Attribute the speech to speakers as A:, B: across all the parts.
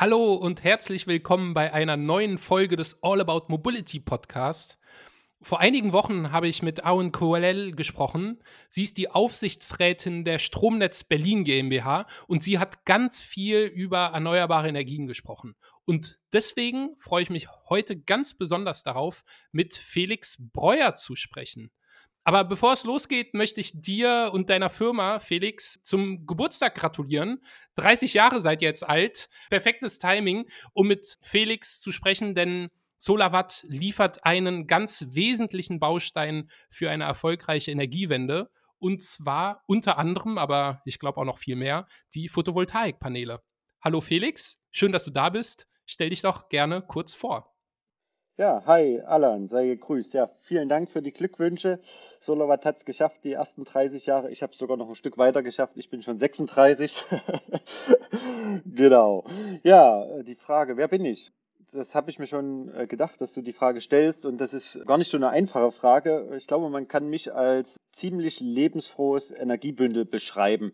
A: Hallo und herzlich willkommen bei einer neuen Folge des All About Mobility Podcast. Vor einigen Wochen habe ich mit Auen Coelel gesprochen. Sie ist die Aufsichtsrätin der Stromnetz Berlin GmbH und sie hat ganz viel über erneuerbare Energien gesprochen. Und deswegen freue ich mich heute ganz besonders darauf, mit Felix Breuer zu sprechen. Aber bevor es losgeht, möchte ich dir und deiner Firma, Felix, zum Geburtstag gratulieren. 30 Jahre seid ihr jetzt alt. Perfektes Timing, um mit Felix zu sprechen, denn SolarWatt liefert einen ganz wesentlichen Baustein für eine erfolgreiche Energiewende. Und zwar unter anderem, aber ich glaube auch noch viel mehr, die Photovoltaikpaneele. Hallo Felix, schön, dass du da bist. Stell dich doch gerne kurz vor.
B: Ja, hi Alan, sei gegrüßt. Ja, vielen Dank für die Glückwünsche. Solawatt hat es geschafft, die ersten 30 Jahre. Ich habe es sogar noch ein Stück weiter geschafft. Ich bin schon 36. genau. Ja, die Frage, wer bin ich? Das habe ich mir schon äh, gedacht, dass du die Frage stellst. Und das ist gar nicht so eine einfache Frage. Ich glaube, man kann mich als ziemlich lebensfrohes Energiebündel beschreiben.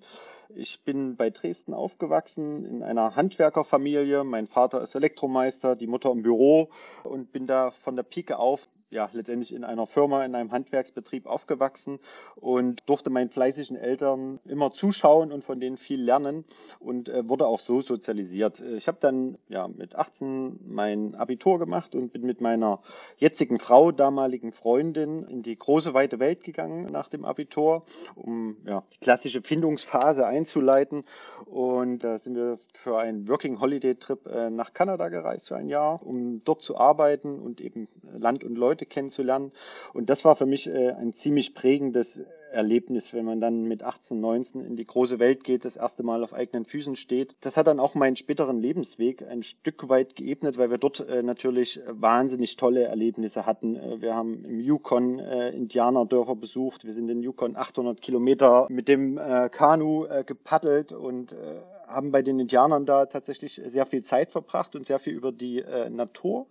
B: Ich bin bei Dresden aufgewachsen in einer Handwerkerfamilie. Mein Vater ist Elektromeister, die Mutter im Büro und bin da von der Pike auf ja, letztendlich in einer Firma, in einem Handwerksbetrieb aufgewachsen und durfte meinen fleißigen Eltern immer zuschauen und von denen viel lernen und äh, wurde auch so sozialisiert. Ich habe dann ja mit 18 mein Abitur gemacht und bin mit meiner jetzigen Frau, damaligen Freundin, in die große weite Welt gegangen nach dem Abitur, um ja, die klassische Findungsphase einzuleiten. Und da sind wir für einen Working Holiday Trip äh, nach Kanada gereist für ein Jahr, um dort zu arbeiten und eben Land und Leute Leute kennenzulernen. Und das war für mich äh, ein ziemlich prägendes Erlebnis, wenn man dann mit 18, 19 in die große Welt geht, das erste Mal auf eigenen Füßen steht. Das hat dann auch meinen späteren Lebensweg ein Stück weit geebnet, weil wir dort äh, natürlich wahnsinnig tolle Erlebnisse hatten. Äh, wir haben im Yukon äh, Indianerdörfer besucht. Wir sind in Yukon 800 Kilometer mit dem äh, Kanu äh, gepaddelt und haben bei den Indianern da tatsächlich sehr viel Zeit verbracht und sehr viel über die äh, Natur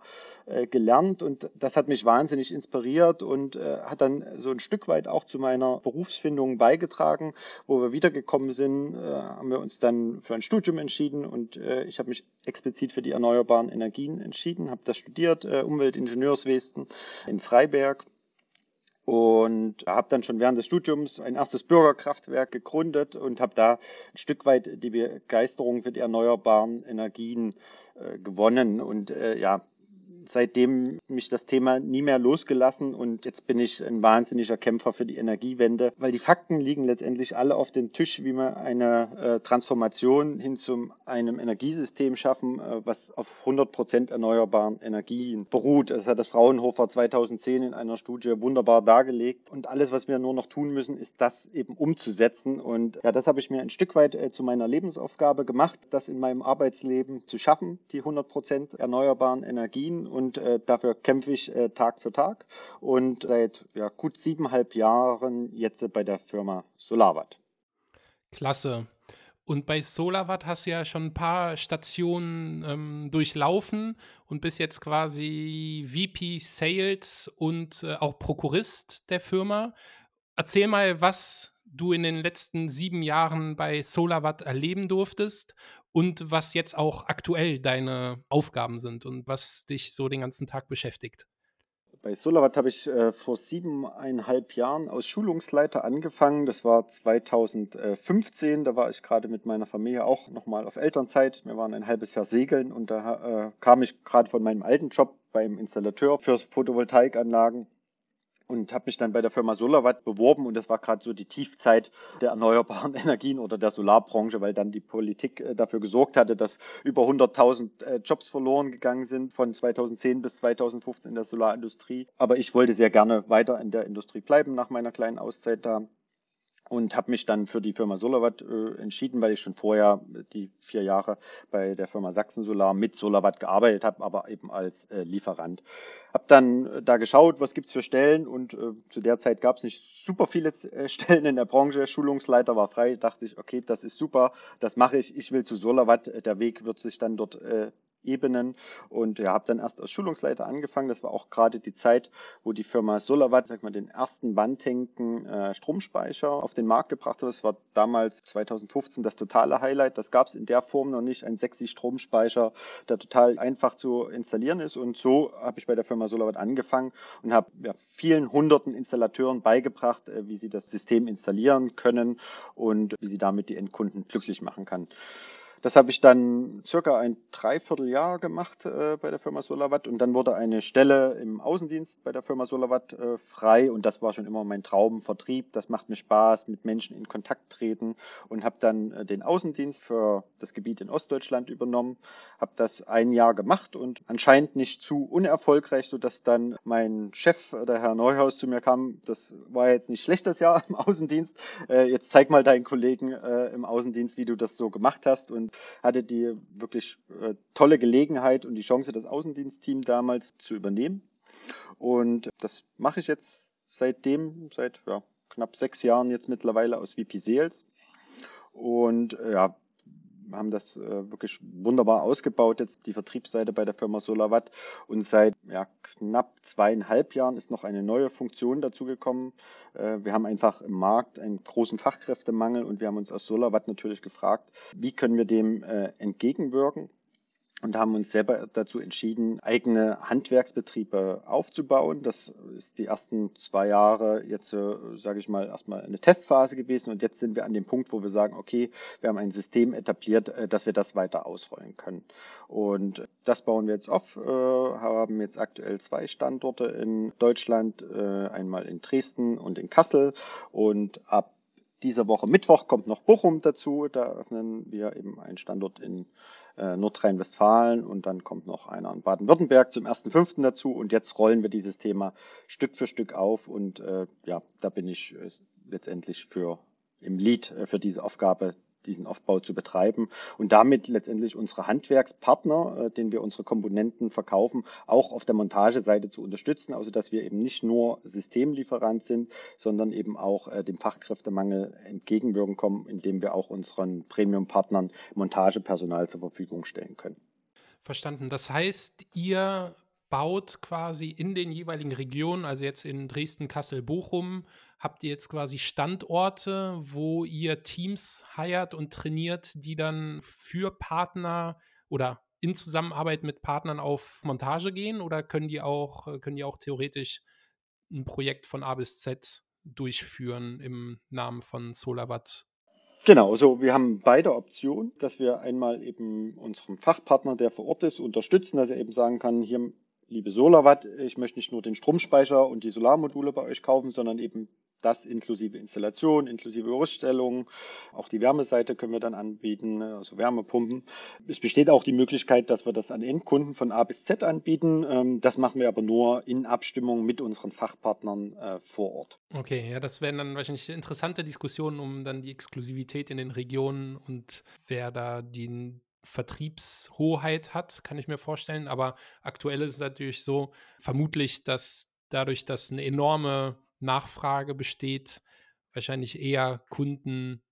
B: äh, gelernt. Und das hat mich wahnsinnig inspiriert und äh, hat dann so ein Stück weit auch zu meiner Berufsfindung beigetragen. Wo wir wiedergekommen sind, äh, haben wir uns dann für ein Studium entschieden und äh, ich habe mich explizit für die erneuerbaren Energien entschieden, habe das studiert, äh, Umweltingenieurswesen in Freiberg und habe dann schon während des Studiums ein erstes Bürgerkraftwerk gegründet und habe da ein Stück weit die Begeisterung für die erneuerbaren Energien äh, gewonnen. Und äh, ja seitdem mich das Thema nie mehr losgelassen und jetzt bin ich ein wahnsinniger Kämpfer für die Energiewende, weil die Fakten liegen letztendlich alle auf dem Tisch, wie wir eine äh, Transformation hin zu einem Energiesystem schaffen, äh, was auf 100 Prozent erneuerbaren Energien beruht. Das hat das Fraunhofer 2010 in einer Studie wunderbar dargelegt. Und alles, was wir nur noch tun müssen, ist das eben umzusetzen. Und ja, das habe ich mir ein Stück weit äh, zu meiner Lebensaufgabe gemacht, das in meinem Arbeitsleben zu schaffen, die 100 Prozent erneuerbaren Energien und äh, dafür kämpfe ich äh, Tag für Tag und seit ja, gut siebeneinhalb Jahren jetzt bei der Firma SolarWatt.
A: Klasse. Und bei SolarWatt hast du ja schon ein paar Stationen ähm, durchlaufen und bist jetzt quasi VP Sales und äh, auch Prokurist der Firma. Erzähl mal, was du in den letzten sieben Jahren bei SolarWatt erleben durftest und was jetzt auch aktuell deine Aufgaben sind und was dich so den ganzen Tag beschäftigt.
B: Bei SolarWatt habe ich äh, vor siebeneinhalb Jahren als Schulungsleiter angefangen. Das war 2015. Da war ich gerade mit meiner Familie auch nochmal auf Elternzeit. Wir waren ein halbes Jahr segeln und da äh, kam ich gerade von meinem alten Job beim Installateur für Photovoltaikanlagen und habe mich dann bei der Firma SolarWatt beworben und das war gerade so die Tiefzeit der erneuerbaren Energien oder der Solarbranche, weil dann die Politik äh, dafür gesorgt hatte, dass über 100.000 äh, Jobs verloren gegangen sind von 2010 bis 2015 in der Solarindustrie. Aber ich wollte sehr gerne weiter in der Industrie bleiben nach meiner kleinen Auszeit da und habe mich dann für die Firma SolarWatt äh, entschieden, weil ich schon vorher die vier Jahre bei der Firma Sachsen Solar mit SolarWatt gearbeitet habe, aber eben als äh, Lieferant. Habe dann äh, da geschaut, was gibt's für Stellen und äh, zu der Zeit gab es nicht super viele äh, Stellen in der Branche. Schulungsleiter war frei, dachte ich, okay, das ist super, das mache ich, ich will zu SolarWatt. Der Weg wird sich dann dort äh, Ebenen und ja, habe dann erst als Schulungsleiter angefangen. Das war auch gerade die Zeit, wo die Firma Solarwatt, sag mal, den ersten wandhängigen äh, Stromspeicher auf den Markt gebracht hat. Das war damals 2015 das totale Highlight. Das gab es in der Form noch nicht. Ein sexy Stromspeicher, der total einfach zu installieren ist. Und so habe ich bei der Firma Solarwatt angefangen und habe ja, vielen hunderten Installateuren beigebracht, äh, wie sie das System installieren können und wie sie damit die Endkunden glücklich machen kann. Das habe ich dann circa ein Dreivierteljahr gemacht äh, bei der Firma Solarwatt und dann wurde eine Stelle im Außendienst bei der Firma Solarwatt äh, frei. Und das war schon immer mein Traum, Vertrieb. Das macht mir Spaß, mit Menschen in Kontakt treten. Und habe dann äh, den Außendienst für das Gebiet in Ostdeutschland übernommen, habe das ein Jahr gemacht und anscheinend nicht zu unerfolgreich, sodass dann mein Chef, der Herr Neuhaus, zu mir kam, das war jetzt nicht schlecht das Jahr im Außendienst, äh, jetzt zeig mal deinen Kollegen äh, im Außendienst, wie du das so gemacht hast. Und hatte die wirklich äh, tolle Gelegenheit und die Chance, das Außendienstteam damals zu übernehmen. Und das mache ich jetzt seitdem, seit ja, knapp sechs Jahren jetzt mittlerweile aus VP Sales. Und äh, ja, haben das äh, wirklich wunderbar ausgebaut, jetzt die Vertriebsseite bei der Firma SolarWatt. Und seit ja, knapp zweieinhalb Jahren ist noch eine neue Funktion dazugekommen. Äh, wir haben einfach im Markt einen großen Fachkräftemangel und wir haben uns aus SolarWatt natürlich gefragt, wie können wir dem äh, entgegenwirken und haben uns selber dazu entschieden, eigene Handwerksbetriebe aufzubauen. Das ist die ersten zwei Jahre jetzt, äh, sage ich mal, erstmal eine Testphase gewesen und jetzt sind wir an dem Punkt, wo wir sagen, okay, wir haben ein System etabliert, äh, dass wir das weiter ausrollen können. Und das bauen wir jetzt auf, äh, haben jetzt aktuell zwei Standorte in Deutschland, einmal in Dresden und in Kassel und ab dieser Woche Mittwoch kommt noch Bochum dazu. Da öffnen wir eben einen Standort in äh, Nordrhein-Westfalen und dann kommt noch einer in Baden-Württemberg zum 1.5. dazu und jetzt rollen wir dieses Thema Stück für Stück auf und äh, ja, da bin ich äh, letztendlich für im Lead äh, für diese Aufgabe diesen Aufbau zu betreiben und damit letztendlich unsere Handwerkspartner, äh, denen wir unsere Komponenten verkaufen, auch auf der Montageseite zu unterstützen, also dass wir eben nicht nur Systemlieferant sind, sondern eben auch äh, dem Fachkräftemangel entgegenwirken kommen, indem wir auch unseren Premium-Partnern Montagepersonal zur Verfügung stellen können.
A: Verstanden. Das heißt, ihr baut quasi in den jeweiligen Regionen, also jetzt in Dresden, Kassel, Bochum, habt ihr jetzt quasi Standorte, wo ihr Teams heiert und trainiert, die dann für Partner oder in Zusammenarbeit mit Partnern auf Montage gehen? Oder können die auch, können die auch theoretisch ein Projekt von A bis Z durchführen im Namen von SolarWatt
B: Genau, also wir haben beide Optionen, dass wir einmal eben unseren Fachpartner, der vor Ort ist, unterstützen, dass er eben sagen kann, hier liebe Solarwatt, ich möchte nicht nur den Stromspeicher und die Solarmodule bei euch kaufen, sondern eben das inklusive Installation, inklusive Rüststellung. Auch die Wärmeseite können wir dann anbieten, also Wärmepumpen. Es besteht auch die Möglichkeit, dass wir das an Endkunden von A bis Z anbieten. Ähm, das machen wir aber nur in Abstimmung mit unseren Fachpartnern äh, vor Ort.
A: Okay, ja, das wären dann wahrscheinlich interessante Diskussionen um dann die Exklusivität in den Regionen und wer da die Vertriebshoheit hat, kann ich mir vorstellen. Aber aktuell ist es natürlich so, vermutlich, dass dadurch, dass eine enorme Nachfrage besteht, wahrscheinlich eher Kunden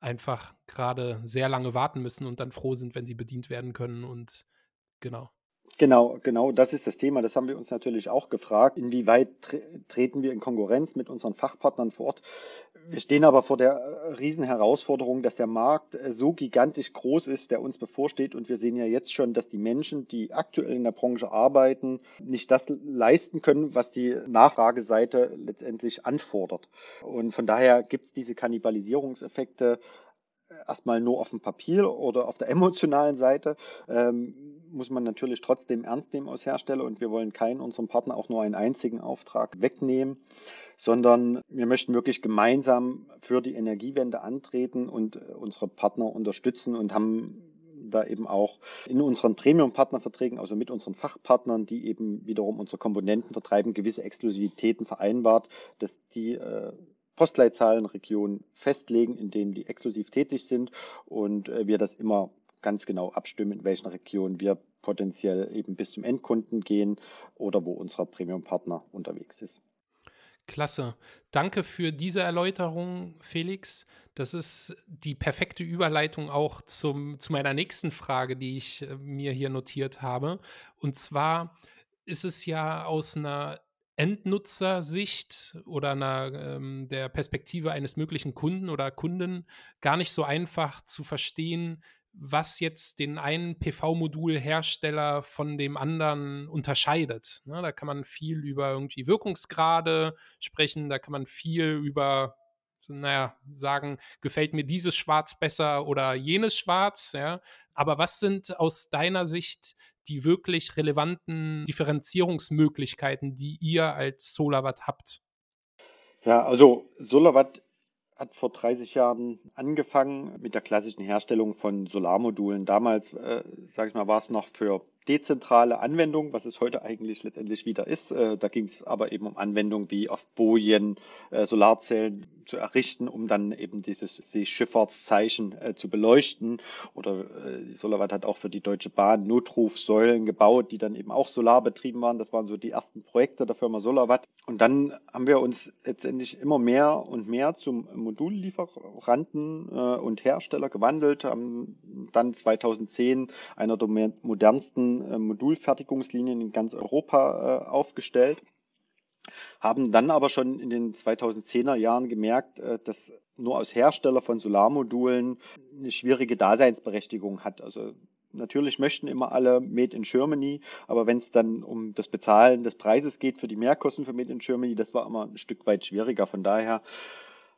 A: einfach gerade sehr lange warten müssen und dann froh sind, wenn sie bedient werden können. Und genau.
B: Genau, genau, das ist das Thema. Das haben wir uns natürlich auch gefragt. Inwieweit tre treten wir in Konkurrenz mit unseren Fachpartnern vor Ort? Wir stehen aber vor der äh, Riesenherausforderung, dass der Markt äh, so gigantisch groß ist, der uns bevorsteht. Und wir sehen ja jetzt schon, dass die Menschen, die aktuell in der Branche arbeiten, nicht das leisten können, was die Nachfrageseite letztendlich anfordert. Und von daher gibt es diese Kannibalisierungseffekte erstmal nur auf dem Papier oder auf der emotionalen Seite ähm, muss man natürlich trotzdem ernst nehmen als Hersteller und wir wollen keinen unserem Partner auch nur einen einzigen Auftrag wegnehmen, sondern wir möchten wirklich gemeinsam für die Energiewende antreten und äh, unsere Partner unterstützen und haben da eben auch in unseren Premium-Partnerverträgen, also mit unseren Fachpartnern, die eben wiederum unsere Komponenten vertreiben, gewisse Exklusivitäten vereinbart, dass die äh, Postleitzahlenregionen festlegen, in denen die exklusiv tätig sind und äh, wir das immer ganz genau abstimmen, in welchen Regionen wir potenziell eben bis zum Endkunden gehen oder wo unser Premium-Partner unterwegs ist.
A: Klasse. Danke für diese Erläuterung, Felix. Das ist die perfekte Überleitung auch zum, zu meiner nächsten Frage, die ich äh, mir hier notiert habe. Und zwar ist es ja aus einer Endnutzersicht oder einer, ähm, der Perspektive eines möglichen Kunden oder Kunden gar nicht so einfach zu verstehen, was jetzt den einen PV-Modulhersteller von dem anderen unterscheidet. Ne, da kann man viel über irgendwie Wirkungsgrade sprechen, da kann man viel über, naja, sagen, gefällt mir dieses Schwarz besser oder jenes Schwarz, ja. Aber was sind aus deiner Sicht die wirklich relevanten Differenzierungsmöglichkeiten, die ihr als SolarWatt habt?
B: Ja, also SolarWatt hat vor 30 Jahren angefangen mit der klassischen Herstellung von Solarmodulen. Damals, äh, sage ich mal, war es noch für dezentrale Anwendung, was es heute eigentlich letztendlich wieder ist. Äh, da ging es aber eben um Anwendungen wie auf Bojen, äh, Solarzellen zu errichten, um dann eben dieses Seeschifffahrtszeichen äh, zu beleuchten. Oder äh, Solarwatt hat auch für die Deutsche Bahn Notrufsäulen gebaut, die dann eben auch solarbetrieben waren. Das waren so die ersten Projekte der Firma Solarwatt. Und dann haben wir uns letztendlich immer mehr und mehr zum Modullieferanten und Hersteller gewandelt, haben dann 2010 einer der modernsten äh, Modulfertigungslinien in ganz Europa äh, aufgestellt. Haben dann aber schon in den 2010er Jahren gemerkt, äh, dass nur aus Hersteller von Solarmodulen eine schwierige Daseinsberechtigung hat. Also natürlich möchten immer alle Made in Germany, aber wenn es dann um das Bezahlen des Preises geht für die Mehrkosten für Made in Germany, das war immer ein Stück weit schwieriger. Von daher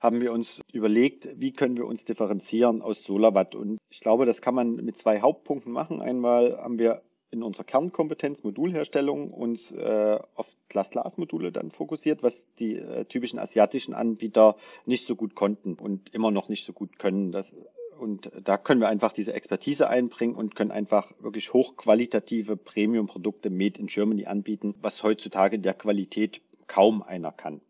B: haben wir uns überlegt, wie können wir uns differenzieren aus Solarwatt. Und ich glaube, das kann man mit zwei Hauptpunkten machen. Einmal haben wir in unserer Kernkompetenz Modulherstellung uns äh, auf Glas-Glas-Module dann fokussiert, was die äh, typischen asiatischen Anbieter nicht so gut konnten und immer noch nicht so gut können. Das, und da können wir einfach diese Expertise einbringen und können einfach wirklich hochqualitative Premium-Produkte made in Germany anbieten, was heutzutage der Qualität kaum einer kann.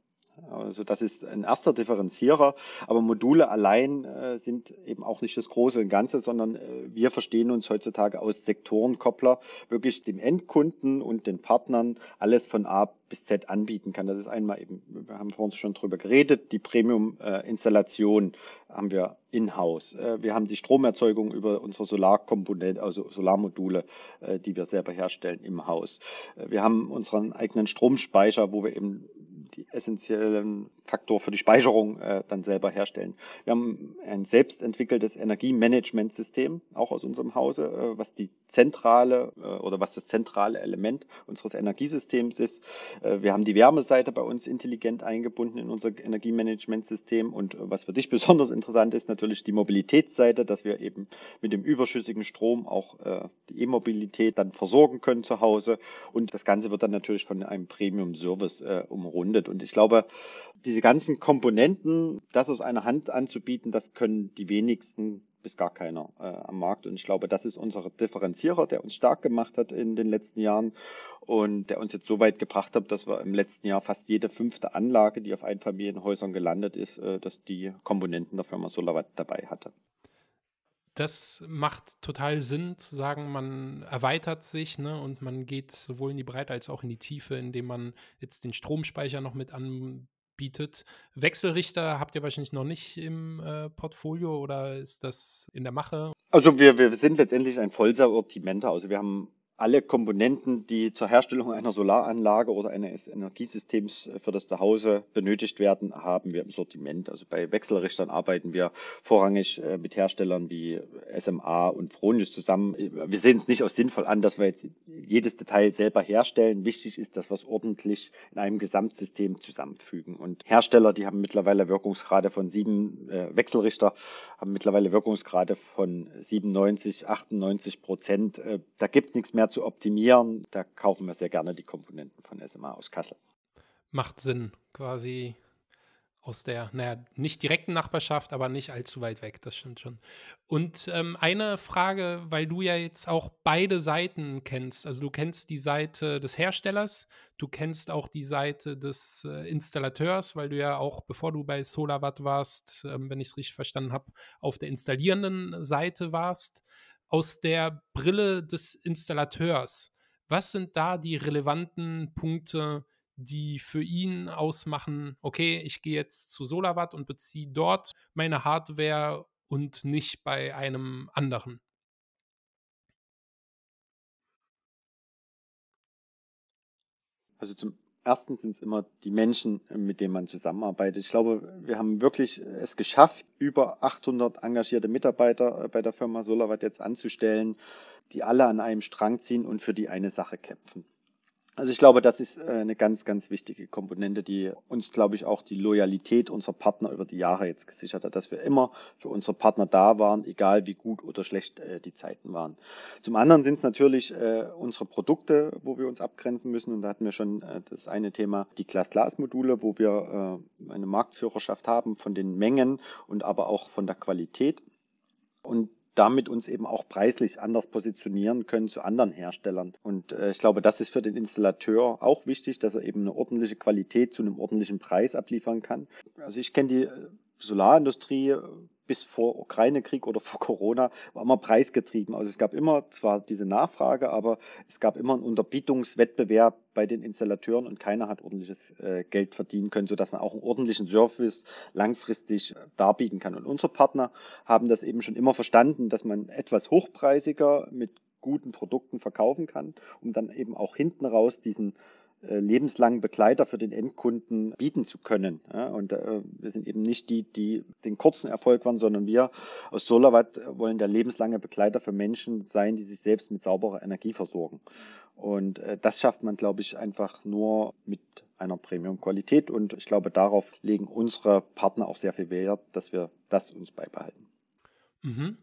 B: Also das ist ein erster Differenzierer, aber Module allein äh, sind eben auch nicht das große und Ganze, sondern äh, wir verstehen uns heutzutage aus Sektorenkoppler wirklich dem Endkunden und den Partnern alles von A bis Z anbieten kann. Das ist einmal eben, wir haben vorhin schon drüber geredet, die Premium-Installation haben wir in-house. Äh, wir haben die Stromerzeugung über unsere Solarkomponente, also Solarmodule, äh, die wir selber herstellen im Haus. Äh, wir haben unseren eigenen Stromspeicher, wo wir eben die essentiellen Faktor für die Speicherung äh, dann selber herstellen. Wir haben ein selbst entwickeltes Energiemanagementsystem, auch aus unserem Hause, äh, was die zentrale äh, oder was das zentrale Element unseres Energiesystems ist. Äh, wir haben die Wärmeseite bei uns intelligent eingebunden in unser Energiemanagementsystem und äh, was für dich besonders interessant ist, natürlich die Mobilitätsseite, dass wir eben mit dem überschüssigen Strom auch äh, die E-Mobilität dann versorgen können zu Hause und das Ganze wird dann natürlich von einem Premium-Service umrundet und ich glaube, diese ganzen Komponenten, das aus einer Hand anzubieten, das können die wenigsten bis gar keiner äh, am Markt. Und ich glaube, das ist unser Differenzierer, der uns stark gemacht hat in den letzten Jahren und der uns jetzt so weit gebracht hat, dass wir im letzten Jahr fast jede fünfte Anlage, die auf Einfamilienhäusern gelandet ist, äh, dass die Komponenten der Firma SolarWatt dabei hatte.
A: Das macht total Sinn zu sagen, man erweitert sich ne, und man geht sowohl in die Breite als auch in die Tiefe, indem man jetzt den Stromspeicher noch mit an, bietet. Wechselrichter habt ihr wahrscheinlich noch nicht im äh, Portfolio oder ist das in der Mache?
B: Also wir, wir sind letztendlich ein Vollsortimenter. Also wir haben alle Komponenten, die zur Herstellung einer Solaranlage oder eines Energiesystems für das Zuhause benötigt werden, haben wir im Sortiment. Also bei Wechselrichtern arbeiten wir vorrangig äh, mit Herstellern wie SMA und Fronius zusammen. Wir sehen es nicht als sinnvoll an, dass wir jetzt jedes Detail selber herstellen. Wichtig ist, dass wir es ordentlich in einem Gesamtsystem zusammenfügen. Und Hersteller, die haben mittlerweile Wirkungsgrade von sieben, äh, Wechselrichter haben mittlerweile Wirkungsgrade von 97, 98 Prozent. Äh, da gibt es nichts mehr mehr zu optimieren, da kaufen wir sehr gerne die Komponenten von SMA aus Kassel.
A: Macht Sinn, quasi aus der, naja, nicht direkten Nachbarschaft, aber nicht allzu weit weg, das stimmt schon. Und ähm, eine Frage, weil du ja jetzt auch beide Seiten kennst, also du kennst die Seite des Herstellers, du kennst auch die Seite des äh, Installateurs, weil du ja auch, bevor du bei SolarWatt warst, ähm, wenn ich es richtig verstanden habe, auf der installierenden Seite warst aus der Brille des Installateurs, was sind da die relevanten Punkte, die für ihn ausmachen, okay, ich gehe jetzt zu SolarWatt und beziehe dort meine Hardware und nicht bei einem anderen?
B: Also zum ersten sind es immer die Menschen, mit denen man zusammenarbeitet. Ich glaube, wir haben wirklich es geschafft, über 800 engagierte Mitarbeiter äh, bei der Firma SolarWatt jetzt anzustellen, die alle an einem Strang ziehen und für die eine Sache kämpfen. Also ich glaube, das ist äh, eine ganz, ganz wichtige Komponente, die uns, glaube ich, auch die Loyalität unserer Partner über die Jahre jetzt gesichert hat, dass wir immer für unsere Partner da waren, egal wie gut oder schlecht äh, die Zeiten waren. Zum anderen sind es natürlich äh, unsere Produkte, wo wir uns abgrenzen müssen. Und da hatten wir schon das eine Thema, die Glas-Glas-Module, wo wir eine Marktführerschaft haben von den Mengen und aber auch von der Qualität. Und damit uns eben auch preislich anders positionieren können zu anderen Herstellern. Und äh, ich glaube, das ist für den Installateur auch wichtig, dass er eben eine ordentliche Qualität zu einem ordentlichen Preis abliefern kann. Also ich kenne die äh, Solarindustrie bis vor Ukraine-Krieg oder vor Corona war immer preisgetrieben. Also es gab immer zwar diese Nachfrage, aber es gab immer einen Unterbietungswettbewerb bei den Installateuren und keiner hat ordentliches äh, Geld verdienen können, sodass man auch einen ordentlichen Service langfristig äh, darbieten kann. Und unsere Partner haben das eben schon immer verstanden, dass man etwas hochpreisiger mit guten Produkten verkaufen kann, um dann eben auch hinten raus diesen lebenslangen Begleiter für den Endkunden bieten zu können. Und äh, wir sind eben nicht die, die den kurzen Erfolg waren, sondern wir aus SolarWatt wollen der lebenslange Begleiter für Menschen sein, die sich selbst mit sauberer Energie versorgen. Und äh, das schafft man, glaube ich, einfach nur mit einer Premium-Qualität. Und ich glaube, darauf legen unsere Partner auch sehr viel Wert, dass wir das uns beibehalten.
A: Mhm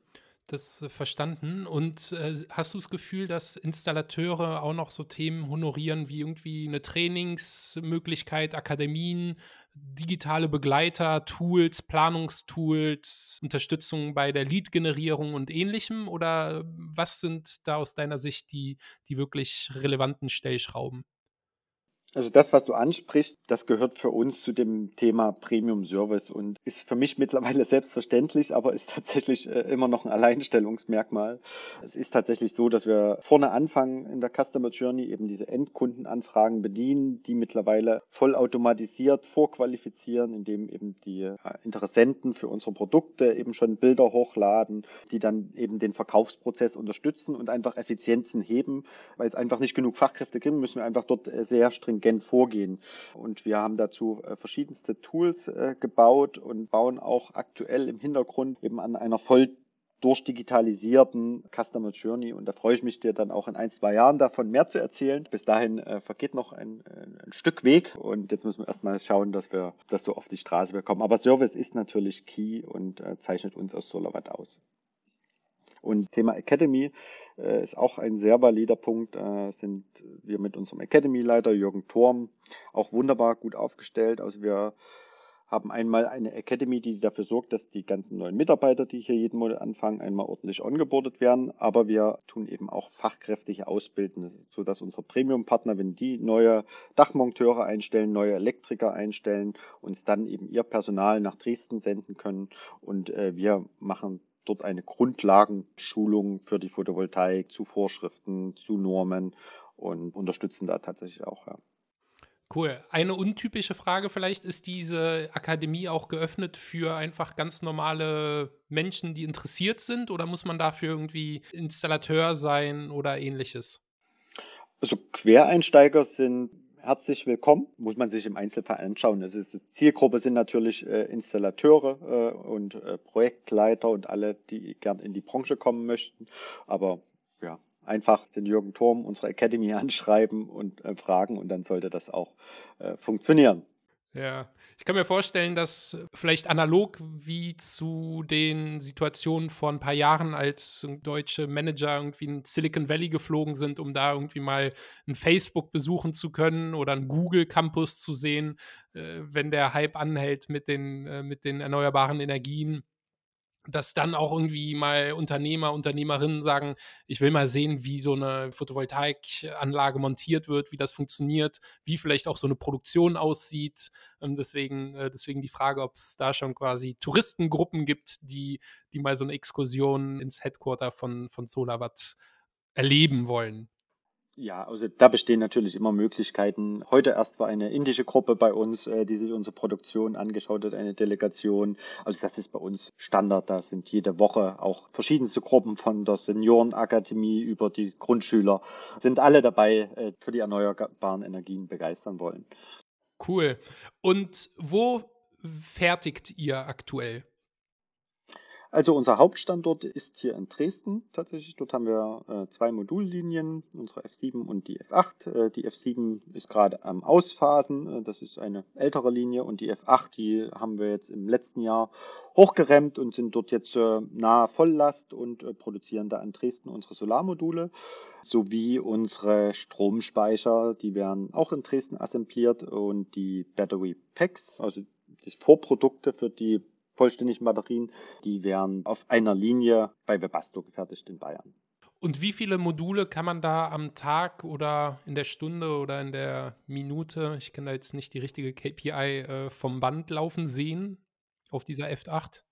A: das äh, verstanden. Und äh, hast du das Gefühl, dass Installateure auch noch so Themen honorieren wie irgendwie eine Trainingsmöglichkeit, Akademien, digitale Begleiter, Tools, Planungstools, Unterstützung bei der Lead-Generierung und ähnlichem? Oder was sind da aus deiner Sicht die, die wirklich relevanten Stellschrauben?
B: Also das, was du ansprichst, das gehört für uns zu dem Thema Premium Service und ist für mich mittlerweile selbstverständlich, aber ist tatsächlich äh, immer noch ein Alleinstellungsmerkmal. Es ist tatsächlich so, dass wir vorne anfangen in der Customer Journey eben diese Endkundenanfragen bedienen, die mittlerweile vollautomatisiert vorqualifizieren, indem eben die äh, Interessenten für unsere Produkte eben schon Bilder hochladen, die dann eben den Verkaufsprozess unterstützen und einfach Effizienzen heben, weil es einfach nicht genug Fachkräfte gibt, müssen wir einfach dort äh, sehr stringent stringent vorgehen. Und wir haben dazu äh, verschiedenste Tools äh, gebaut und bauen auch aktuell im Hintergrund eben an einer voll durchdigitalisierten Customer Journey und da freue ich mich dir dann auch in ein, zwei Jahren davon mehr zu erzählen. Bis dahin äh, vergeht noch ein, ein, Stück Weg und jetzt müssen wir erstmal schauen, dass wir das so auf die Straße bekommen. Aber Service ist natürlich key und zeichnet uns aus SolarWatt aus. Und Thema Academy äh, ist auch ein sehr valider Punkt. Äh, sind wir mit unserem Academy-Leiter Jürgen Thorm auch wunderbar gut aufgestellt. Also wir haben einmal eine Academy, die dafür sorgt, dass die ganzen neuen Mitarbeiter, die hier jeden Monat anfangen, einmal ordentlich ongeboardet werden. Aber wir tun eben auch fachkräftige Ausbilden, so dass unsere Premium-Partner, wenn die neue Dachmonteure einstellen, neue Elektriker einstellen, uns dann eben ihr Personal nach Dresden senden können. Und äh, wir machen dort eine Grundlagenschulung für die Photovoltaik zu Vorschriften, zu Normen und unterstützen da tatsächlich auch. Ja.
A: Cool. Eine untypische Frage vielleicht, ist diese Akademie auch geöffnet für einfach ganz normale Menschen, die interessiert sind oder muss man dafür irgendwie Installateur sein oder ähnliches?
B: Also Quereinsteiger sind herzlich willkommen. Muss man sich im Einzelfall anschauen. Also die Zielgruppe sind natürlich äh, Installateure äh, und äh, Projektleiter und alle, die gern in die Branche kommen möchten. Aber ja, einfach den Jürgen Turm, unsere Academy anschreiben und äh, fragen und dann sollte das auch äh, funktionieren.
A: Ja, ich kann mir vorstellen, dass vielleicht analog wie zu den Situationen vor ein paar Jahren, als deutsche Manager irgendwie in Silicon Valley geflogen sind, um da irgendwie mal ein Facebook besuchen zu können oder einen Google Campus zu sehen, äh, wenn der Hype anhält mit den, äh, mit den erneuerbaren Energien dass dann auch irgendwie mal Unternehmer, Unternehmerinnen sagen, ich will mal sehen, wie so eine Photovoltaikanlage montiert wird, wie das funktioniert, wie vielleicht auch so eine Produktion aussieht. Und deswegen, äh, deswegen die Frage, ob es da schon quasi Touristengruppen gibt, die, die mal so eine Exkursion ins Headquarter von, von SolarWatt erleben wollen.
B: Ja, also da bestehen natürlich immer Möglichkeiten. Heute erst war eine indische Gruppe bei uns, äh, die sich unsere Produktion angeschaut hat, eine Delegation. Also das ist bei uns Standard. Da sind jede Woche auch verschiedenste Gruppen von der Seniorenakademie über die Grundschüler, sind alle dabei, äh, für die erneuerbaren Energien begeistern wollen.
A: Cool. Und wo fertigt ihr aktuell?
B: Also unser Hauptstandort ist hier in Dresden tatsächlich. Dort haben wir äh, zwei Modullinien, unsere F7 und die F8. Äh, die F7 ist gerade am Ausphasen. Äh, das ist eine ältere Linie und die F8, die haben wir jetzt im letzten Jahr hochgeremmt und sind dort jetzt äh, nahe Volllast und äh, produzieren da in Dresden unsere Solarmodule sowie unsere Stromspeicher. Die werden auch in Dresden assembliert und die Battery Packs, also die Vorprodukte für die vollständigen Batterien, die werden auf einer Linie bei Webasto gefertigt in Bayern.
A: Und wie viele Module kann man da am Tag oder in der Stunde oder in der Minute, ich kenne da jetzt nicht die richtige KPI, äh, vom Band laufen sehen auf dieser F8?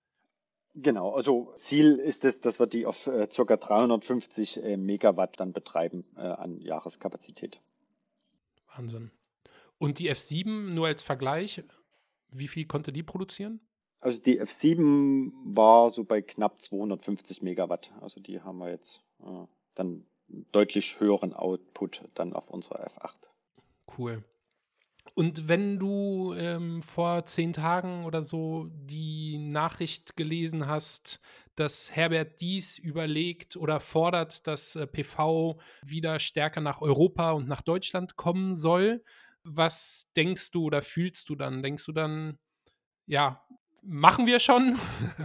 B: Genau, also Ziel ist es, dass wir die auf äh, ca. 350 äh, Megawatt dann betreiben äh, an Jahreskapazität.
A: Wahnsinn. Und die F7 nur als Vergleich, wie viel konnte die produzieren?
B: Also die F7 war so bei knapp 250 Megawatt. Also die haben wir jetzt äh, dann deutlich höheren Output dann auf unserer F8.
A: Cool. Und wenn du ähm, vor zehn Tagen oder so die Nachricht gelesen hast, dass Herbert Dies überlegt oder fordert, dass äh, PV wieder stärker nach Europa und nach Deutschland kommen soll, was denkst du oder fühlst du dann? Denkst du dann, ja, machen wir schon?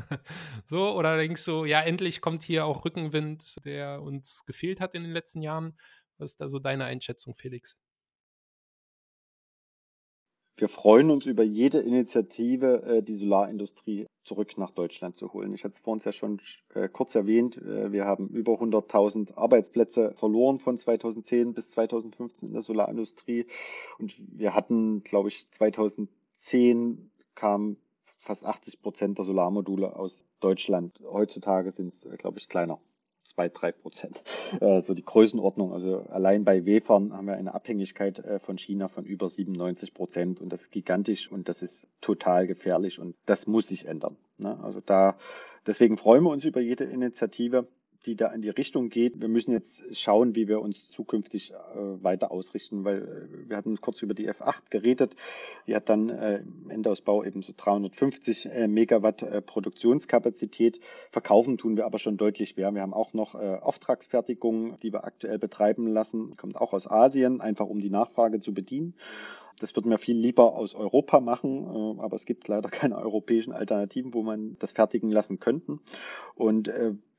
A: so, oder denkst du, ja, endlich kommt hier auch Rückenwind, der uns gefehlt hat in den letzten Jahren? Was ist da so deine Einschätzung, Felix?
B: Wir freuen uns über jede Initiative, äh, die Solarindustrie zurück nach Deutschland zu holen. Ich hatte es vorhin ja schon äh, kurz erwähnt. Äh, wir haben über 100.000 Arbeitsplätze verloren von 2010 bis 2015 in der Solarindustrie. Und wir hatten, glaube ich, 2010 kam fast 80 Prozent der Solarmodule aus Deutschland. Heutzutage sind es, äh, glaube ich, kleiner. zwei, drei Prozent. Äh, so die Größenordnung. Also allein bei Wefern haben wir eine Abhängigkeit äh, von China von über 97 Prozent und das ist gigantisch und das ist total gefährlich und das muss sich ändern. Ne? Also da, deswegen freuen wir uns über jede Initiative die da in die Richtung geht. Wir müssen jetzt schauen, wie wir uns zukünftig äh, weiter ausrichten, weil äh, wir hatten kurz über die F8 geredet. Die hat dann äh, im Endausbau eben so 350 äh, Megawatt äh, Produktionskapazität. Verkaufen tun wir aber schon deutlich mehr. Wir haben auch noch äh, Auftragsfertigung, die wir aktuell betreiben lassen. Kommt auch aus Asien, einfach um die Nachfrage zu bedienen. Das würden wir viel lieber aus Europa machen, aber es gibt leider keine europäischen Alternativen, wo man das fertigen lassen könnten. Und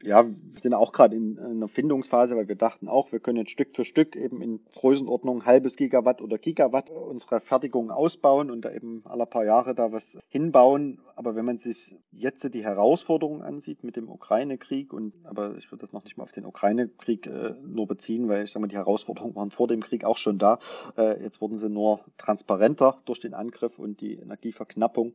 B: ja, wir sind auch gerade in, in einer Findungsphase, weil wir dachten auch, wir können jetzt Stück für Stück eben in Größenordnung halbes Gigawatt oder Gigawatt unsere Fertigung ausbauen und da eben alle paar Jahre da was hinbauen. Aber wenn man sich jetzt die Herausforderungen ansieht mit dem Ukraine-Krieg und aber ich würde das noch nicht mal auf den Ukraine-Krieg äh, nur beziehen, weil ich sage mal, die Herausforderungen waren vor dem Krieg auch schon da. Äh, jetzt wurden sie nur transparenter durch den Angriff und die Energieverknappung.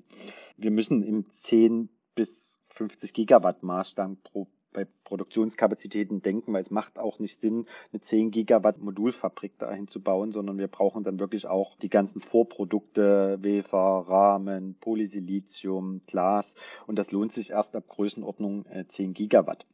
B: Wir müssen im 10 bis 50 Gigawatt Maßstab pro bei Produktionskapazitäten denken, weil es macht auch nicht Sinn, eine 10 Gigawatt Modulfabrik dahin zu bauen, sondern wir brauchen dann wirklich auch die ganzen Vorprodukte, Wefer, Rahmen, Polysilizium, Glas und das lohnt sich erst ab Größenordnung 10 äh, Gigawatt.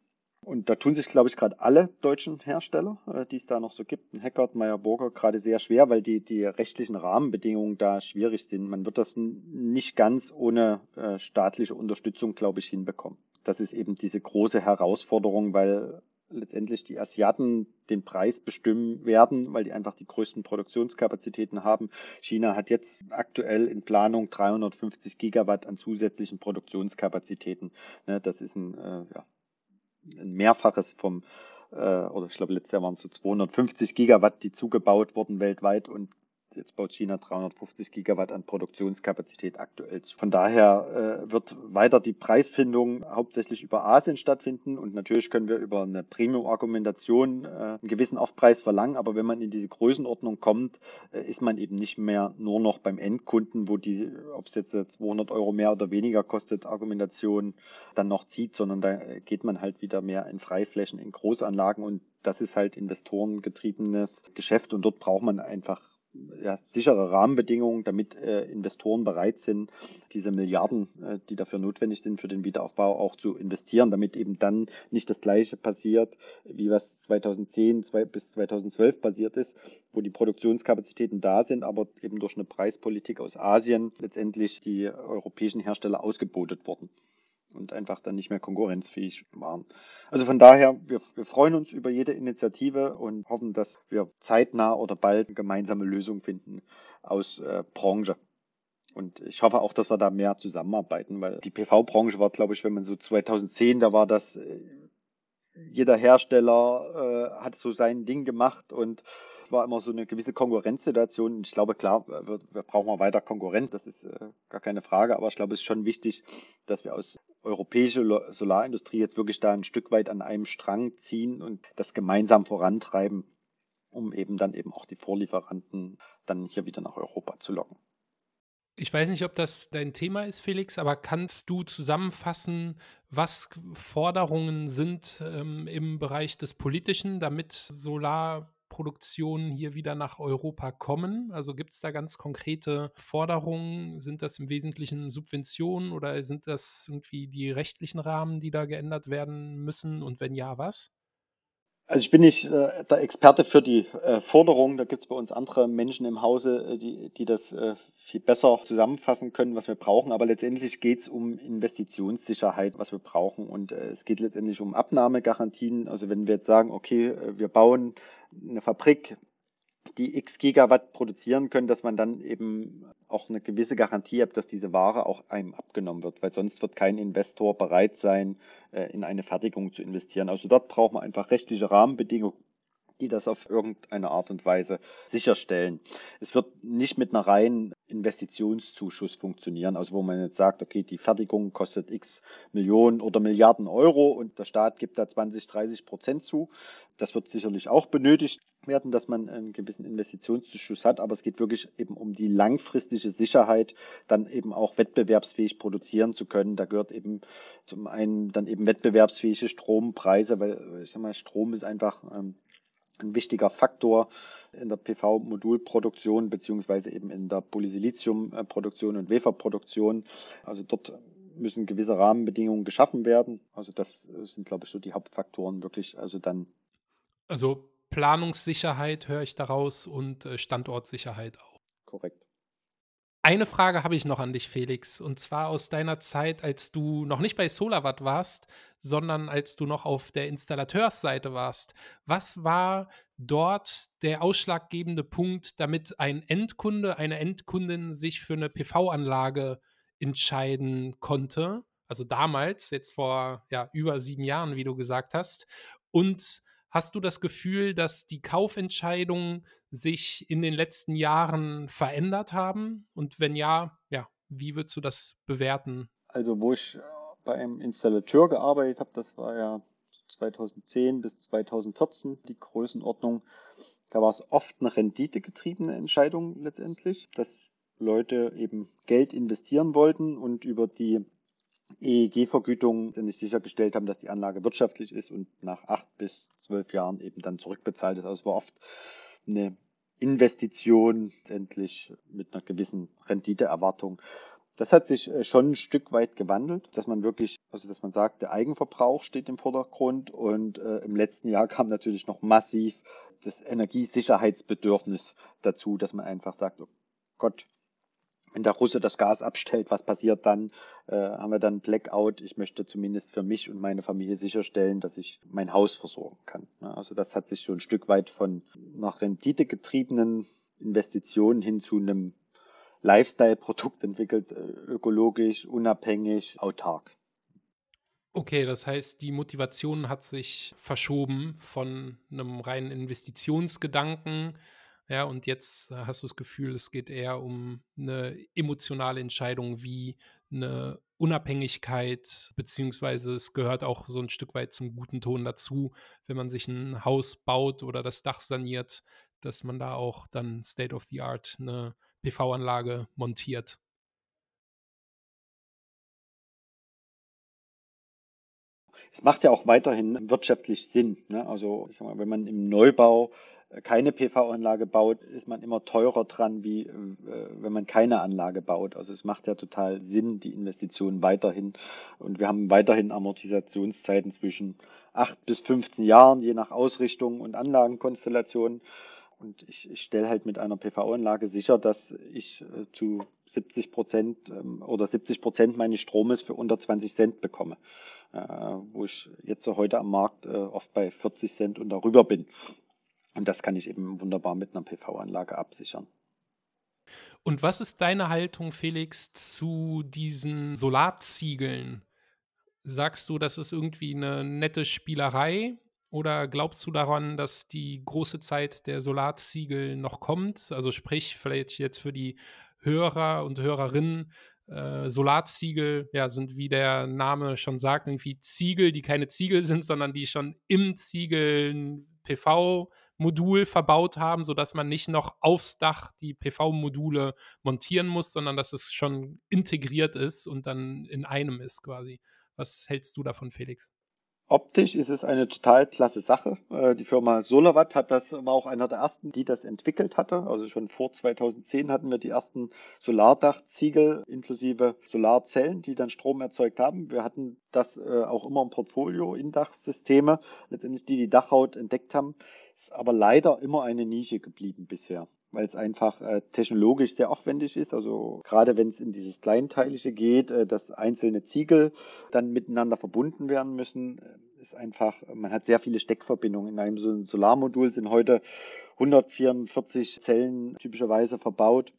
B: Und da tun sich, glaube ich, gerade alle deutschen Hersteller, äh, die es da noch so gibt, ein Hackert, Meyer Burger, gerade sehr schwer, weil die, die rechtlichen Rahmenbedingungen da schwierig sind. Man wird das nicht ganz ohne äh, staatliche Unterstützung, glaube ich, hinbekommen das ist eben diese große Herausforderung, weil letztendlich die Asiaten den Preis bestimmen werden, weil die einfach die größten Produktionskapazitäten haben. China hat jetzt aktuell in Planung 350 Gigawatt an zusätzlichen Produktionskapazitäten. Ne, das ist ein, äh, ja, ein Mehrfaches vom, äh, oder ich glaube letztes Jahr waren es so 250 Gigawatt, die zugebaut wurden weltweit und Jetzt baut China 350 Gigawatt an Produktionskapazität aktuell. Von daher äh, wird weiter die Preisfindung hauptsächlich über Asien stattfinden. Und natürlich können wir über eine Premium-Argumentation äh, einen gewissen Aufpreis verlangen, aber wenn man in diese Größenordnung kommt, äh, ist man eben nicht mehr nur noch beim Endkunden, wo die, ob es jetzt 200 Euro mehr oder weniger kostet, Argumentation dann noch zieht, sondern da geht man halt wieder mehr in Freiflächen, in Großanlagen. Und das ist halt investorengetriebenes Geschäft. Und dort braucht man einfach ja, sichere Rahmenbedingungen, damit äh, Investoren bereit sind, diese Milliarden, äh, die dafür notwendig sind für den Wiederaufbau, auch zu investieren, damit eben dann nicht das Gleiche passiert, wie was 2010 zwei, bis 2012 passiert ist, wo die Produktionskapazitäten da sind, aber eben durch eine Preispolitik aus Asien letztendlich die europäischen Hersteller ausgebotet wurden und einfach dann nicht mehr konkurrenzfähig waren. Also von daher, wir, wir freuen uns über jede Initiative und hoffen, dass wir zeitnah oder bald gemeinsame Lösungen finden aus äh, Branche. Und ich hoffe auch, dass wir da mehr zusammenarbeiten, weil die PV-Branche war, glaube ich, wenn man so 2010, da war das, äh, jeder Hersteller äh, hat so sein Ding gemacht und war immer so eine gewisse Konkurrenzsituation. Ich glaube, klar, wir, wir brauchen weiter Konkurrenz, das ist äh, gar keine Frage, aber ich glaube, es ist schon wichtig, dass wir aus europäischer Solarindustrie jetzt wirklich da ein Stück weit an einem Strang ziehen und das gemeinsam vorantreiben, um eben dann eben auch die Vorlieferanten dann hier wieder nach Europa zu locken.
A: Ich weiß nicht, ob das dein Thema ist, Felix, aber kannst du zusammenfassen, was Forderungen sind ähm, im Bereich des Politischen, damit Solar Produktionen hier wieder nach Europa kommen? Also gibt es da ganz konkrete Forderungen? Sind das im Wesentlichen Subventionen oder sind das irgendwie die rechtlichen Rahmen, die da geändert werden müssen? Und wenn ja, was?
B: Also ich bin nicht äh, der Experte für die äh, Forderungen. Da gibt es bei uns andere Menschen im Hause, äh, die, die das äh, viel besser zusammenfassen können, was wir brauchen. Aber letztendlich geht es um Investitionssicherheit, was wir brauchen. Und äh, es geht letztendlich um Abnahmegarantien. Also wenn wir jetzt sagen, okay, äh, wir bauen eine Fabrik, die x Gigawatt produzieren können, dass man dann eben auch eine gewisse Garantie hat, dass diese Ware auch einem abgenommen wird, weil sonst wird kein Investor bereit sein, äh, in eine Fertigung zu investieren. Also dort braucht man einfach rechtliche Rahmenbedingungen, die das auf irgendeine Art und Weise sicherstellen. Es wird nicht mit einer reinen Investitionszuschuss funktionieren, also wo man jetzt sagt, okay, die Fertigung kostet x Millionen oder Milliarden Euro und der Staat gibt da 20, 30 Prozent zu. Das wird sicherlich auch benötigt werden, dass man einen gewissen Investitionszuschuss hat, aber es geht wirklich eben um die langfristige Sicherheit, dann eben auch wettbewerbsfähig produzieren zu können. Da gehört eben zum einen dann eben wettbewerbsfähige Strompreise, weil ich sag mal, Strom ist einfach ähm, ein wichtiger Faktor in der PV-Modulproduktion beziehungsweise eben in der Polysiliziumproduktion und Waferproduktion. Also dort müssen gewisse Rahmenbedingungen geschaffen werden. Also das sind, glaube ich, so die Hauptfaktoren wirklich. Also dann.
A: Also Planungssicherheit höre ich daraus und äh, Standortsicherheit auch.
B: Korrekt.
A: Eine Frage habe ich noch an dich, Felix, und zwar aus deiner Zeit, als du noch nicht bei SolarWatt warst, sondern als du noch auf der Installateursseite warst. Was war dort der ausschlaggebende Punkt, damit ein Endkunde, eine Endkundin sich für eine PV-Anlage entscheiden konnte? Also damals, jetzt vor ja, über sieben Jahren, wie du gesagt hast. Und Hast du das Gefühl, dass die Kaufentscheidungen sich in den letzten Jahren verändert haben? Und wenn ja, ja, wie würdest du das bewerten?
B: Also, wo ich äh, bei einem Installateur gearbeitet habe, das war ja 2010 bis 2014 die Größenordnung. Da war es oft eine renditegetriebene Entscheidung letztendlich, dass Leute eben Geld investieren wollten und über die EEG-Vergütung nicht sichergestellt haben, dass die Anlage wirtschaftlich ist und nach acht bis zwölf Jahren eben dann zurückbezahlt ist. Also es war oft eine Investition endlich mit einer gewissen Renditeerwartung. Das hat sich äh, schon ein Stück weit gewandelt, dass man wirklich, also dass man sagt, der Eigenverbrauch steht im Vordergrund und äh, im letzten Jahr kam natürlich noch massiv das Energiesicherheitsbedürfnis dazu, dass man einfach sagt, oh Gott, wenn der Russe das Gas abstellt, was passiert dann? Äh, haben wir dann Blackout? Ich möchte zumindest für mich und meine Familie sicherstellen, dass ich mein Haus versorgen kann. Also das hat sich schon ein Stück weit von nach Rendite getriebenen Investitionen hin zu einem Lifestyle-Produkt entwickelt, äh, ökologisch, unabhängig, autark.
A: Okay, das heißt, die Motivation hat sich verschoben von einem reinen Investitionsgedanken Ja, und jetzt hast du das Gefühl, es geht eher um eine emotionale Entscheidung wie eine Unabhängigkeit, beziehungsweise es gehört auch so ein Stück weit zum guten Ton dazu, wenn man sich ein Haus baut oder das Dach saniert, dass man da auch dann State of the Art eine PV-Anlage montiert.
B: Es macht ja auch weiterhin wirtschaftlich Sinn. Ne? Also mal, wenn man im Neubau keine PV-Anlage baut, ist man immer teurer dran, wie äh, wenn man keine Anlage baut. Also es macht ja total Sinn, die Investitionen weiterhin. Und wir haben weiterhin Amortisationszeiten zwischen 8 bis 15 Jahren, je nach Ausrichtung und Anlagenkonstellation. Und ich, ich stelle halt mit einer PV-Anlage sicher, dass ich äh, zu 70 Prozent ähm, oder 70 Prozent meines Stromes für unter 20 Cent bekomme, äh, wo ich jetzt so heute am Markt äh, oft bei 40 Cent und darüber bin. Und das kann ich eben wunderbar mit einer PV-Anlage absichern.
A: Und was ist deine Haltung, Felix, zu diesen Solarziegeln? Sagst du, das ist irgendwie eine nette Spielerei? Oder glaubst du daran, dass die große Zeit der Solarziegel noch kommt? Also sprich, vielleicht jetzt für die Hörer und Hörerinnen, äh, Solarziegel ja, sind, wie der Name schon sagt, irgendwie Ziegel, die keine Ziegel sind, sondern die schon im Ziegel PV Modul verbaut haben, sodass man nicht noch aufs Dach die PV-Module montieren muss, sondern dass es schon integriert ist und dann in einem ist quasi. Was hältst du davon, Felix?
B: Optisch ist es eine total klasse Sache. Äh, die Firma Solarwatt hat das, war auch einer der ersten, die das entwickelt hatte. Also schon vor 2010 hatten wir die ersten Solardachziegel inklusive Solarzellen, die dann Strom erzeugt haben. Wir hatten das äh, auch immer im Portfolio, Indachsysteme, letztendlich die die Dachhaut entdeckt haben. Ist aber leider immer eine Nische geblieben bisher weil es einfach äh, technologisch sehr aufwendig ist. Also gerade wenn es in dieses Kleinteilige geht, äh, dass einzelne Ziegel dann miteinander verbunden werden müssen, äh, ist einfach, man hat sehr viele Steckverbindungen. In einem so Solarmodul sind heute 144 Zellen typischerweise verbaut.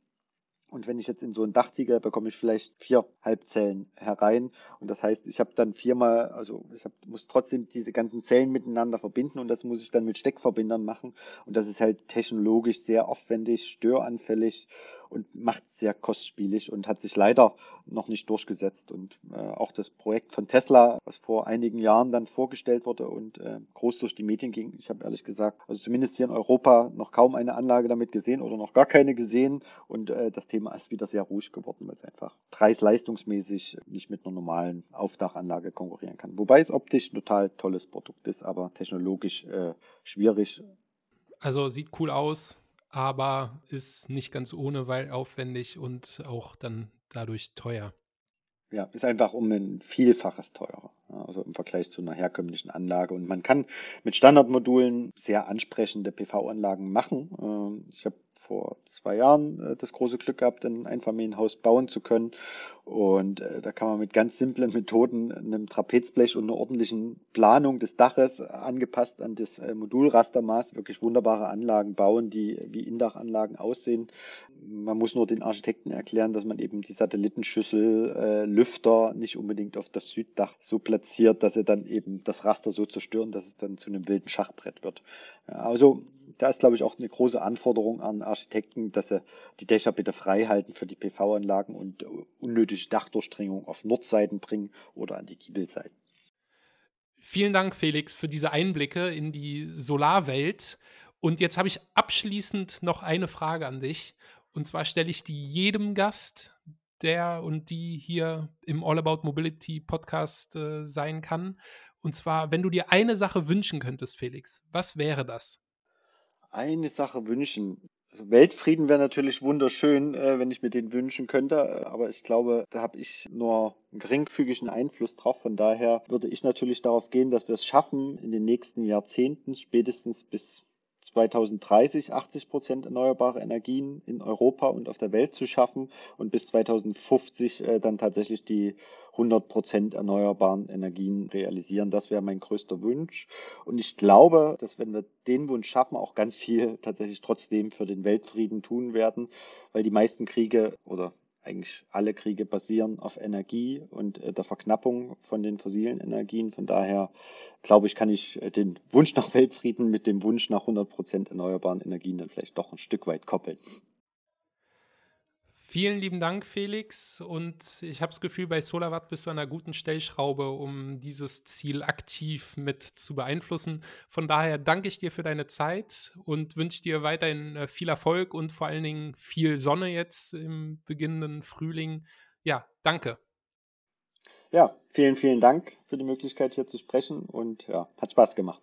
B: Und wenn ich jetzt in so ein Dachziegel bekomme ich vielleicht vier Halbzellen herein. Und das heißt, ich habe dann viermal, also ich hab, muss trotzdem diese ganzen Zellen miteinander verbinden und das muss ich dann mit Steckverbindern machen. Und das ist halt technologisch sehr aufwendig, störanfällig und macht sehr kostspielig und hat sich leider noch nicht durchgesetzt. Und äh, auch das Projekt von Tesla, was vor einigen Jahren dann vorgestellt wurde und äh, groß durch die Medien ging, ich habe ehrlich gesagt, also zumindest hier in Europa noch kaum eine Anlage damit gesehen oder noch gar keine gesehen. Und äh, das Thema ist wieder sehr ruhig geworden, weil es einfach preis-leistungsmäßig nicht mit einer normalen Aufdachanlage konkurrieren kann. Wobei es optisch ein total tolles Produkt ist, aber technologisch äh, schwierig.
A: Also sieht cool aus, aber ist nicht ganz ohne, weil aufwendig und auch dann dadurch teuer.
B: Ja, ist einfach um ein Vielfaches teurer, also im Vergleich zu einer herkömmlichen Anlage. Und man kann mit Standardmodulen sehr ansprechende PV-Anlagen machen. Ähm, ich habe vor zwei Jahren äh, das große Glück gehabt, ein Einfamilienhaus bauen zu können. Und äh, da kann man mit ganz simplen Methoden, einem Trapezblech und einer ordentlichen Planung des Daches angepasst an das äh, Modulrastermaß wirklich wunderbare Anlagen bauen, die wie Indachanlagen aussehen. Man muss nur den Architekten erklären, dass man eben die Satellitenschüssel, äh, Lüfter nicht unbedingt auf das Süddach so platziert, dass sie dann eben das Raster so zerstören, dass es dann zu einem wilden Schachbrett wird. Ja, also da ist, glaube ich, auch eine große Anforderung an Architekten, dass sie die Dächer bitte frei halten für die PV-Anlagen und unnötige Dachdurchdringung auf Nordseiten bringen oder an die Giebelseiten.
A: Vielen Dank, Felix, für diese Einblicke in die Solarwelt. Und jetzt habe ich abschließend noch eine Frage an dich. Und zwar stelle ich die jedem Gast, der und die hier im All About Mobility Podcast äh, sein kann. Und zwar, wenn du dir eine Sache wünschen könntest, Felix, was wäre das?
B: Eine Sache wünschen. Also Weltfrieden wäre natürlich wunderschön, äh, wenn ich mir den wünschen könnte, aber ich glaube, da habe ich nur einen geringfügigen Einfluss drauf. Von daher würde ich natürlich darauf gehen, dass wir es schaffen, in den nächsten Jahrzehnten, spätestens bis 2030 80 Prozent erneuerbare Energien in Europa und auf der Welt zu schaffen und bis 2050 äh, dann tatsächlich die 100 Prozent erneuerbaren Energien realisieren. Das wäre mein größter Wunsch. Und ich glaube, dass wenn wir den Wunsch schaffen, auch ganz viel tatsächlich trotzdem für den Weltfrieden tun werden, weil die meisten Kriege oder eigentlich alle Kriege basieren auf Energie und äh, der Verknappung von den fossilen Energien. Von daher glaube ich, kann ich äh, den Wunsch nach Weltfrieden mit dem Wunsch nach 100 Prozent erneuerbaren Energien dann vielleicht doch ein Stück weit koppeln.
A: Vielen lieben Dank, Felix. Und ich habe das Gefühl, bei SolarWatt bist du an einer guten Stellschraube, um dieses Ziel aktiv mit zu beeinflussen. Von daher danke ich dir für deine Zeit und wünsche dir weiterhin äh, viel Erfolg und vor allen Dingen viel Sonne jetzt im beginnenden Frühling. Ja, danke.
B: Ja, vielen, vielen Dank für die Möglichkeit hier zu sprechen und ja, hat Spaß gemacht.